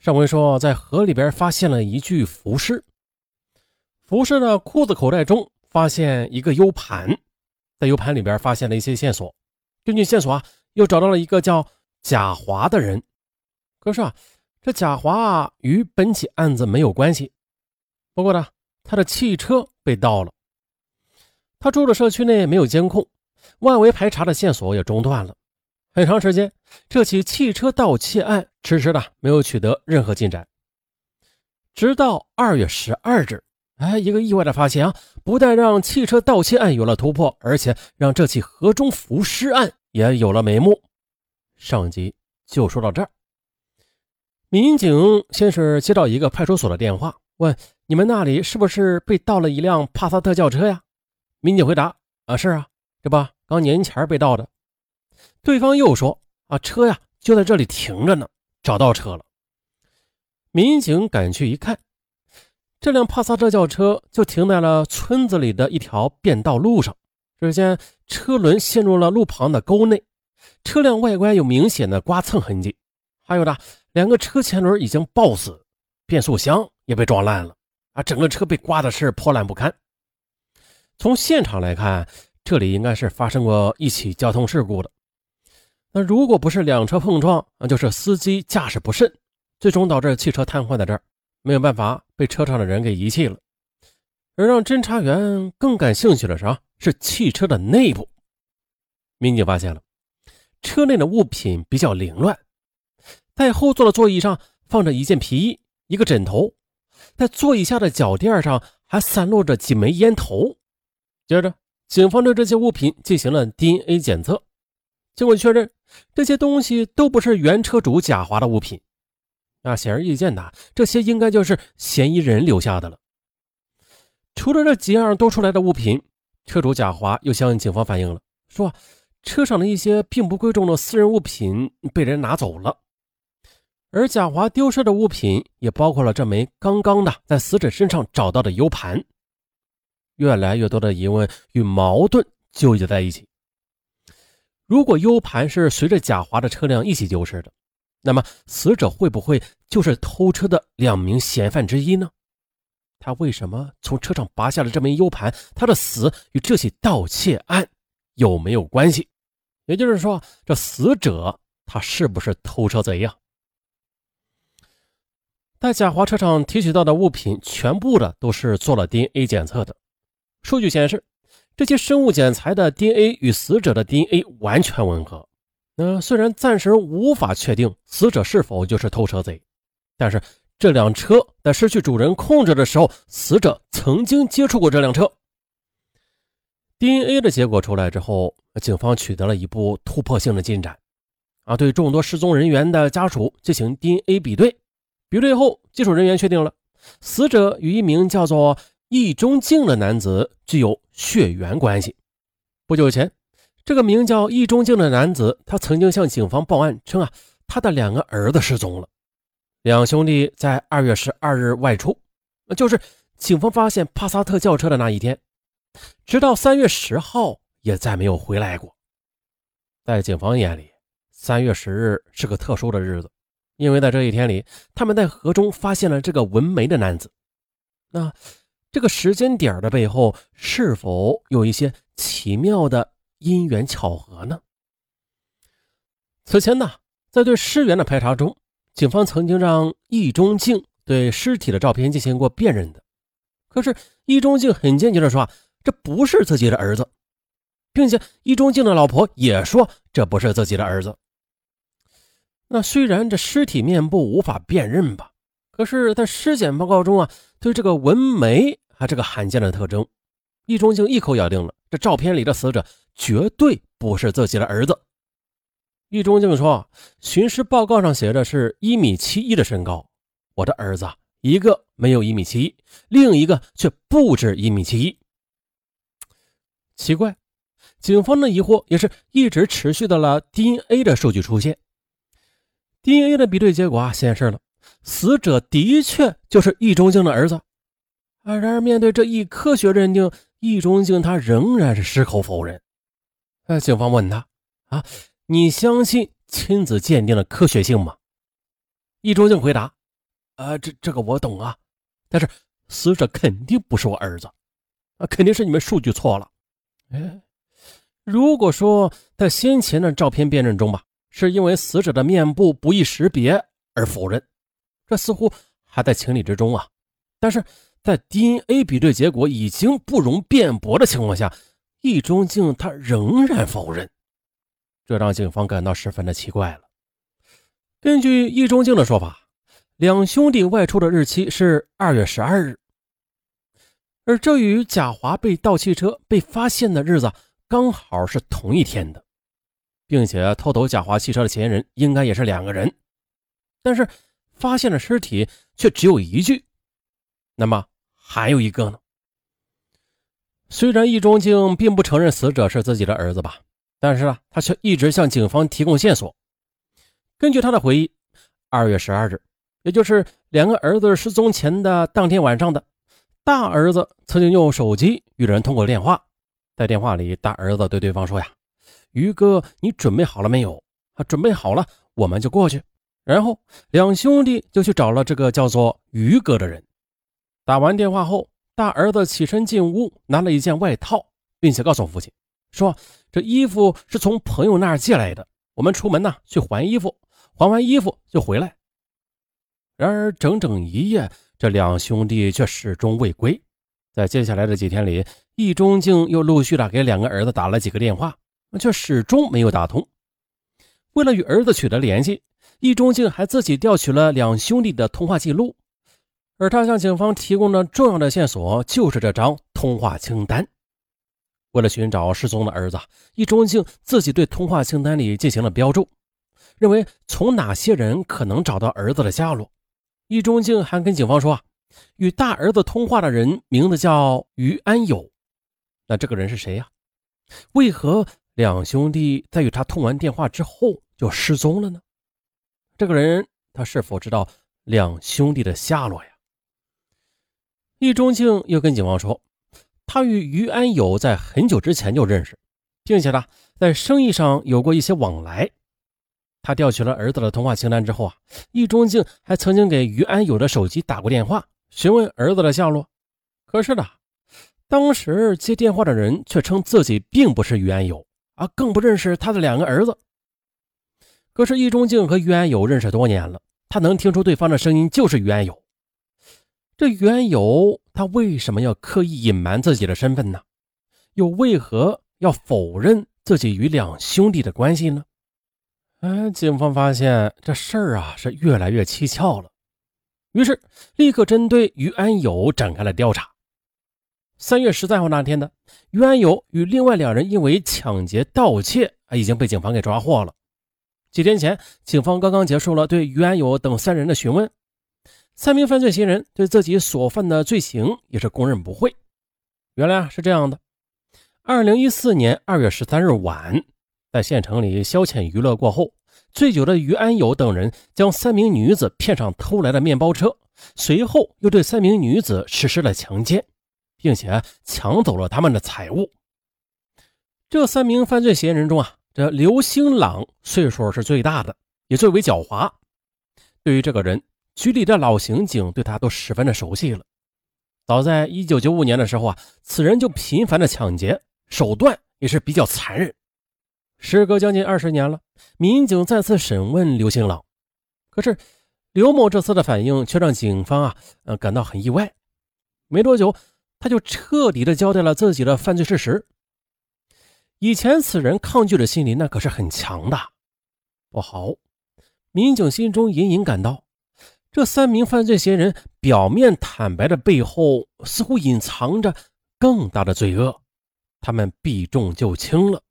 上回说在河里边发现了一具浮尸，浮尸的裤子口袋中发现一个 U 盘，在 U 盘里边发现了一些线索，根据线索啊，又找到了一个叫贾华的人。可是啊，这贾华与本起案子没有关系。不过呢，他的汽车被盗了，他住的社区内没有监控，外围排查的线索也中断了。很长时间，这起汽车盗窃案迟迟的没有取得任何进展。直到二月十二日，哎，一个意外的发现啊，不但让汽车盗窃案有了突破，而且让这起河中浮尸案也有了眉目。上集就说到这儿。民警先是接到一个派出所的电话，问你们那里是不是被盗了一辆帕萨特轿车呀？民警回答：啊，是啊，这不刚年前被盗的。对方又说：“啊，车呀就在这里停着呢，找到车了。”民警赶去一看，这辆帕萨特轿车就停在了村子里的一条便道路上。只见车轮陷入了路旁的沟内，车辆外观有明显的刮蹭痕迹，还有的两个车前轮已经爆死，变速箱也被撞烂了，啊，整个车被刮的是破烂不堪。从现场来看，这里应该是发生过一起交通事故的。那如果不是两车碰撞，那就是司机驾驶不慎，最终导致汽车瘫痪在这儿，没有办法被车上的人给遗弃了。而让侦查员更感兴趣的是啊，是汽车的内部。民警发现了车内的物品比较凌乱，在后座的座椅上放着一件皮衣、一个枕头，在座椅下的脚垫上还散落着几枚烟头。接着，警方对这些物品进行了 DNA 检测。经过确认，这些东西都不是原车主贾华的物品。那显而易见的，这些应该就是嫌疑人留下的了。除了这几样多出来的物品，车主贾华又向警方反映了，说车上的一些并不贵重的私人物品被人拿走了。而贾华丢失的物品也包括了这枚刚刚的在死者身上找到的 U 盘。越来越多的疑问与矛盾纠结在一起。如果 U 盘是随着贾华的车辆一起丢失的，那么死者会不会就是偷车的两名嫌犯之一呢？他为什么从车上拔下了这枚 U 盘？他的死与这起盗窃案有没有关系？也就是说，这死者他是不是偷车贼呀？在贾华车上提取到的物品，全部的都是做了 DNA 检测的，数据显示。这些生物检材的 DNA 与死者的 DNA 完全吻合。那虽然暂时无法确定死者是否就是偷车贼，但是这辆车在失去主人控制的时候，死者曾经接触过这辆车。DNA 的结果出来之后，警方取得了一步突破性的进展，啊，对众多失踪人员的家属进行 DNA 比对。比对后，技术人员确定了死者与一名叫做。易中敬的男子具有血缘关系。不久前，这个名叫易中敬的男子，他曾经向警方报案称啊，他的两个儿子失踪了。两兄弟在二月十二日外出，就是警方发现帕萨特轿车的那一天，直到三月十号也再没有回来过。在警方眼里，三月十日是个特殊的日子，因为在这一天里，他们在河中发现了这个纹眉的男子。那。这个时间点的背后是否有一些奇妙的因缘巧合呢？此前呢，在对尸源的排查中，警方曾经让易中敬对尸体的照片进行过辨认的，可是易中敬很坚决的说这不是自己的儿子，并且易中敬的老婆也说这不是自己的儿子。那虽然这尸体面部无法辨认吧，可是，在尸检报告中啊，对这个纹眉。他这个罕见的特征，易中敬一口咬定了这照片里的死者绝对不是自己的儿子。易中敬说：“寻尸报告上写的是一米七一的身高，我的儿子一个没有一米七一，另一个却不止一米七一。”奇怪，警方的疑惑也是一直持续到了 DNA 的数据出现。DNA 的比对结果啊显示了，死者的确就是易中敬的儿子。啊！然而，面对这一科学认定，易中敬他仍然是矢口否认。呃，警方问他：“啊，你相信亲子鉴定的科学性吗？”易中敬回答：“啊，这这个我懂啊，但是死者肯定不是我儿子，啊，肯定是你们数据错了。哎，如果说在先前的照片辨认中吧，是因为死者的面部不易识别而否认，这似乎还在情理之中啊。但是在 DNA 比对结果已经不容辩驳的情况下，易中敬他仍然否认，这让警方感到十分的奇怪了。根据易中敬的说法，两兄弟外出的日期是二月十二日，而这与贾华被盗汽车被发现的日子刚好是同一天的，并且偷走贾华汽车的嫌疑人应该也是两个人，但是发现的尸体却只有一具，那么还有一个呢？虽然易中敬并不承认死者是自己的儿子吧，但是啊，他却一直向警方提供线索。根据他的回忆，二月十二日，也就是两个儿子失踪前的当天晚上的，大儿子曾经用手机与人通过电话，在电话里，大儿子对对方说：“呀，于哥，你准备好了没有？啊，准备好了，我们就过去。”然后两兄弟就去找了这个叫做于哥的人。打完电话后，大儿子起身进屋，拿了一件外套，并且告诉父亲说：“这衣服是从朋友那儿借来的，我们出门呢去还衣服。”还完衣服就回来，然而整整一夜，这两兄弟却始终未归。在接下来的几天里，易中敬又陆续的给两个儿子打了几个电话，却始终没有打通。为了与儿子取得联系，易中敬还自己调取了两兄弟的通话记录，而他向警方提供的重要的线索就是这张通话清单。为了寻找失踪的儿子，易中庆自己对通话清单里进行了标注。认为从哪些人可能找到儿子的下落？易中庆还跟警方说啊，与大儿子通话的人名字叫于安友。那这个人是谁呀？为何两兄弟在与他通完电话之后就失踪了呢？这个人他是否知道两兄弟的下落呀？易中敬又跟警方说，他与于安友在很久之前就认识，并且呢，在生意上有过一些往来。他调取了儿子的通话清单之后啊，易中敬还曾经给于安友的手机打过电话，询问儿子的下落。可是呢，当时接电话的人却称自己并不是于安友啊，更不认识他的两个儿子。可是易中敬和于安友认识多年了，他能听出对方的声音就是于安友。这于安友他为什么要刻意隐瞒自己的身份呢？又为何要否认自己与两兄弟的关系呢？哎，警方发现这事儿啊是越来越蹊跷了，于是立刻针对于安友展开了调查。三月十三号那天的于安友与另外两人因为抢劫、盗窃啊已经被警方给抓获了。几天前，警方刚刚结束了对于安友等三人的询问，三名犯罪嫌疑人对自己所犯的罪行也是供认不讳。原来啊是这样的，二零一四年二月十三日晚。在县城里消遣娱乐过后，醉酒的于安友等人将三名女子骗上偷来的面包车，随后又对三名女子实施了强奸，并且抢走了他们的财物。这三名犯罪嫌疑人中啊，这刘兴朗岁数是最大的，也最为狡猾。对于这个人，局里的老刑警对他都十分的熟悉了。早在一九九五年的时候啊，此人就频繁的抢劫，手段也是比较残忍。时隔将近二十年了，民警再次审问刘兴朗，可是刘某这次的反应却让警方啊，呃感到很意外。没多久，他就彻底的交代了自己的犯罪事实。以前此人抗拒的心理那可是很强的。不好，民警心中隐隐感到，这三名犯罪嫌疑人表面坦白的背后，似乎隐藏着更大的罪恶，他们避重就轻了。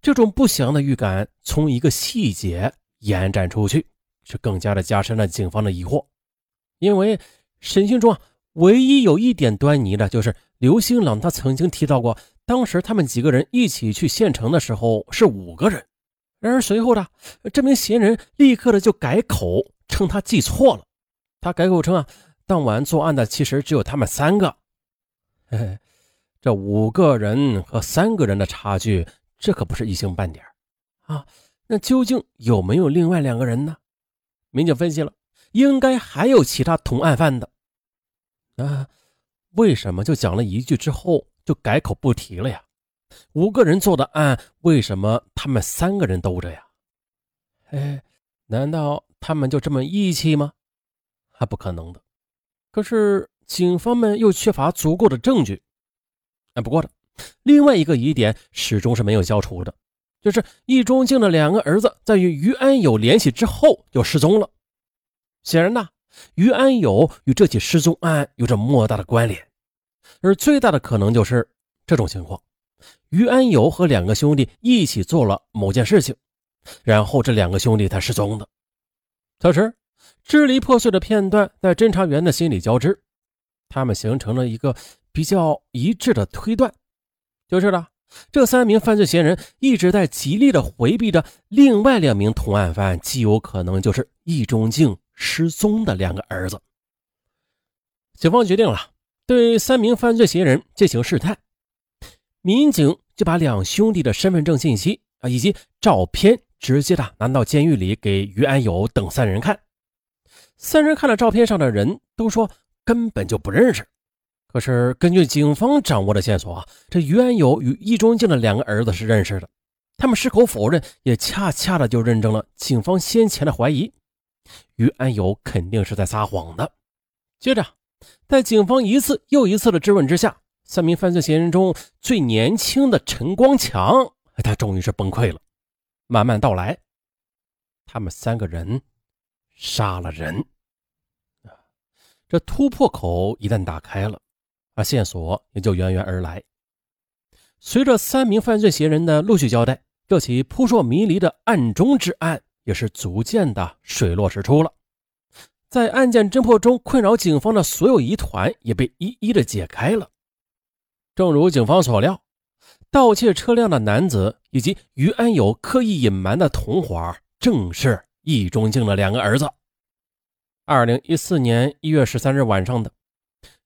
这种不祥的预感从一个细节延展出去，却更加的加深了警方的疑惑。因为审讯中啊，唯一有一点端倪的就是刘兴朗，他曾经提到过，当时他们几个人一起去县城的时候是五个人。然而随后呢这名嫌疑人立刻的就改口，称他记错了。他改口称啊，当晚作案的其实只有他们三个。嘿嘿，这五个人和三个人的差距。这可不是一星半点啊！那究竟有没有另外两个人呢？民警分析了，应该还有其他同案犯的。啊，为什么就讲了一句之后就改口不提了呀？五个人做的案，为什么他们三个人兜着呀？哎，难道他们就这么义气吗？还不可能的。可是警方们又缺乏足够的证据。哎，不过呢，另外一个疑点始终是没有消除的，就是易中敬的两个儿子在与于安友联系之后就失踪了。显然呢，于安友与这起失踪案有着莫大的关联，而最大的可能就是这种情况：于安友和两个兄弟一起做了某件事情，然后这两个兄弟才失踪的。此时，支离破碎的片段在侦查员的心里交织，他们形成了一个比较一致的推断，就是呢，这三名犯罪嫌疑人一直在极力的回避着另外两名同案犯，极有可能就是易中敬。失踪的两个儿子，警方决定了对三名犯罪嫌疑人进行试探。民警就把两兄弟的身份证信息啊以及照片直接的拿到监狱里给于安友等三人看。三人看了照片上的人都说根本就不认识。可是根据警方掌握的线索啊，这于安友与易中敬的两个儿子是认识的。他们矢口否认，也恰恰的就认证了警方先前的怀疑。于安友肯定是在撒谎的。接着，在警方一次又一次的质问之下，三名犯罪嫌疑人中最年轻的陈光强，他终于是崩溃了。慢慢道来，他们三个人杀了人。这突破口一旦打开了，啊，线索也就源源而来。随着三名犯罪嫌疑人的陆续交代，这起扑朔迷离的案中之案。也是逐渐的水落石出了，在案件侦破中困扰警方的所有疑团也被一一的解开了。正如警方所料，盗窃车辆的男子以及于安友刻意隐瞒的同伙，正是易中敬的两个儿子。二零一四年一月十三日晚上的，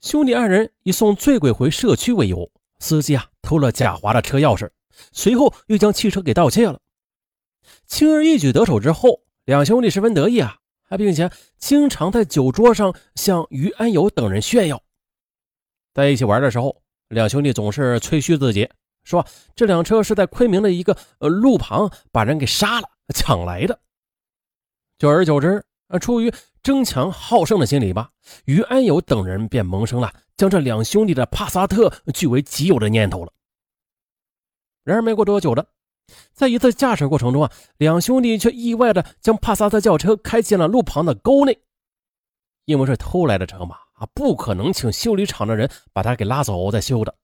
兄弟二人以送醉鬼回社区为由，司机啊偷了贾华的车钥匙，随后又将汽车给盗窃了。轻而易举得手之后，两兄弟十分得意啊，还并且经常在酒桌上向于安友等人炫耀。在一起玩的时候，两兄弟总是吹嘘自己，说这辆车是在昆明的一个呃路旁把人给杀了抢来的。久而久之，啊，出于争强好胜的心理吧，于安友等人便萌生了将这两兄弟的帕萨特据为己有的念头了。然而没过多久的。在一次驾驶过程中啊，两兄弟却意外的将帕萨特轿车开进了路旁的沟内。因为是偷来的车嘛，啊，不可能请修理厂的人把它给拉走再修的，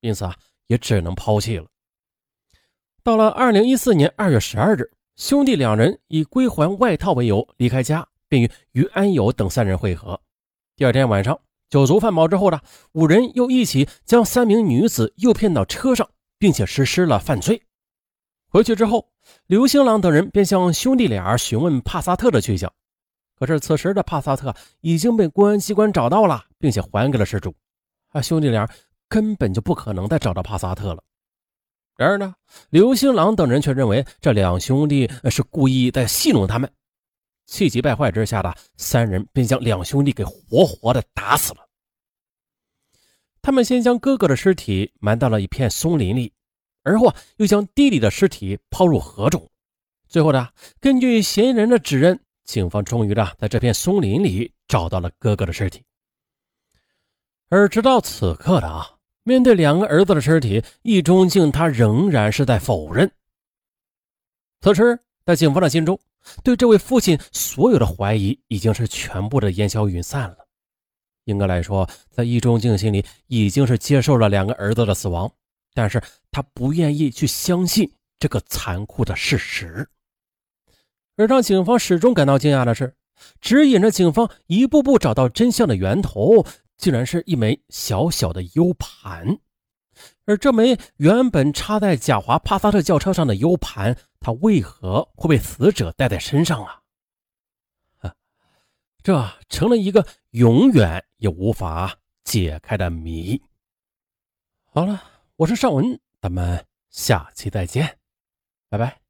因此啊，也只能抛弃了。到了二零一四年二月十二日，兄弟两人以归还外套为由离开家，并与于安友等三人会合。第二天晚上，酒足饭饱之后呢，五人又一起将三名女子诱骗到车上，并且实施了犯罪。回去之后，刘兴郎等人便向兄弟俩询问帕萨特的去向。可是此时的帕萨特已经被公安机关找到了，并且还给了失主。啊，兄弟俩根本就不可能再找到帕萨特了。然而呢，刘兴郎等人却认为这两兄弟是故意在戏弄他们。气急败坏之下的三人便将两兄弟给活活的打死了。他们先将哥哥的尸体埋到了一片松林里。而后，又将弟弟的尸体抛入河中。最后呢，根据嫌疑人的指认，警方终于呢，在这片松林里找到了哥哥的尸体。而直到此刻的啊，面对两个儿子的尸体，易中敬他仍然是在否认。此时，在警方的心中，对这位父亲所有的怀疑已经是全部的烟消云散了。应该来说，在易中敬心里，已经是接受了两个儿子的死亡。但是他不愿意去相信这个残酷的事实，而让警方始终感到惊讶的是，指引着警方一步步找到真相的源头，竟然是一枚小小的 U 盘。而这枚原本插在贾华帕萨特轿车上的 U 盘，它为何会被死者带在身上啊？这成了一个永远也无法解开的谜。好了。我是尚文，咱们下期再见，拜拜。